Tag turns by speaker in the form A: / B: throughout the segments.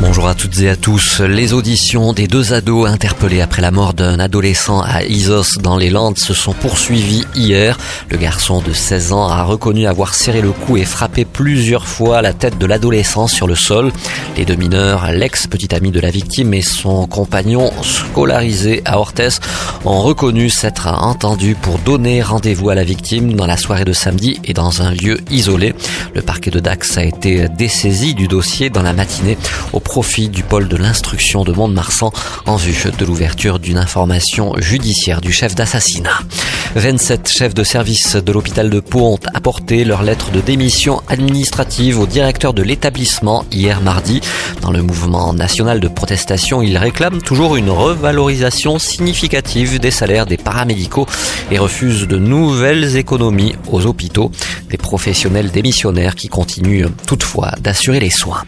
A: Bonjour à toutes et à tous. Les auditions des deux ados interpellés après la mort d'un adolescent à Isos dans les Landes se sont poursuivies hier. Le garçon de 16 ans a reconnu avoir serré le cou et frappé plusieurs fois la tête de l'adolescent sur le sol. Les deux mineurs, l'ex-petit ami de la victime et son compagnon scolarisé à Orthez, ont reconnu s'être entendus pour donner rendez-vous à la victime dans la soirée de samedi et dans un lieu isolé. Le parquet de Dax a été dessaisi du dossier dans la matinée profit du pôle de l'instruction de Mont-de-Marsan en vue de l'ouverture d'une information judiciaire du chef d'assassinat. 27 chefs de service de l'hôpital de Pau ont apporté leur lettre de démission administrative au directeur de l'établissement hier mardi. Dans le mouvement national de protestation, ils réclament toujours une revalorisation significative des salaires des paramédicaux et refusent de nouvelles économies aux hôpitaux. Des professionnels démissionnaires qui continuent toutefois d'assurer les soins.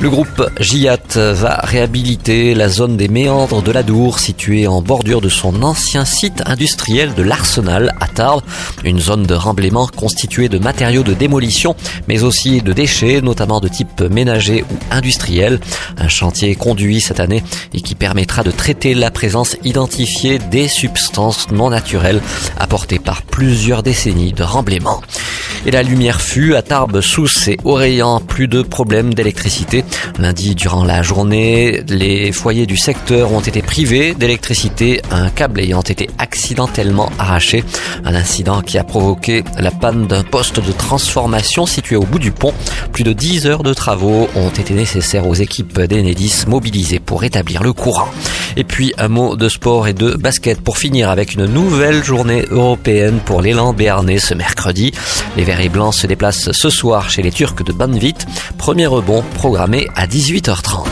A: Le groupe GIAT va réhabiliter la zone des méandres de la Dour située en bordure de son ancien site industriel de l'Arsenal à Tarbes, une zone de remblaiement constituée de matériaux de démolition mais aussi de déchets notamment de type ménager ou industriel. Un chantier conduit cette année et qui permettra de traiter la présence identifiée des substances non naturelles apportées par plusieurs décennies de remblaiement. Et la lumière fut à Tarbes, Sousse et Orléans, plus de problèmes d'électricité. Lundi, durant la journée, les foyers du secteur ont été privés d'électricité, un câble ayant été accidentellement arraché. Un incident qui a provoqué la panne d'un poste de transformation situé au bout du pont. Plus de 10 heures de travaux ont été nécessaires aux équipes d'Enedis mobilisées pour rétablir le courant. Et puis un mot de sport et de basket pour finir avec une nouvelle journée européenne pour l'élan béarnais ce mercredi. Et Blancs se déplacent ce soir chez les Turcs de Banvit. Premier rebond programmé à 18h30.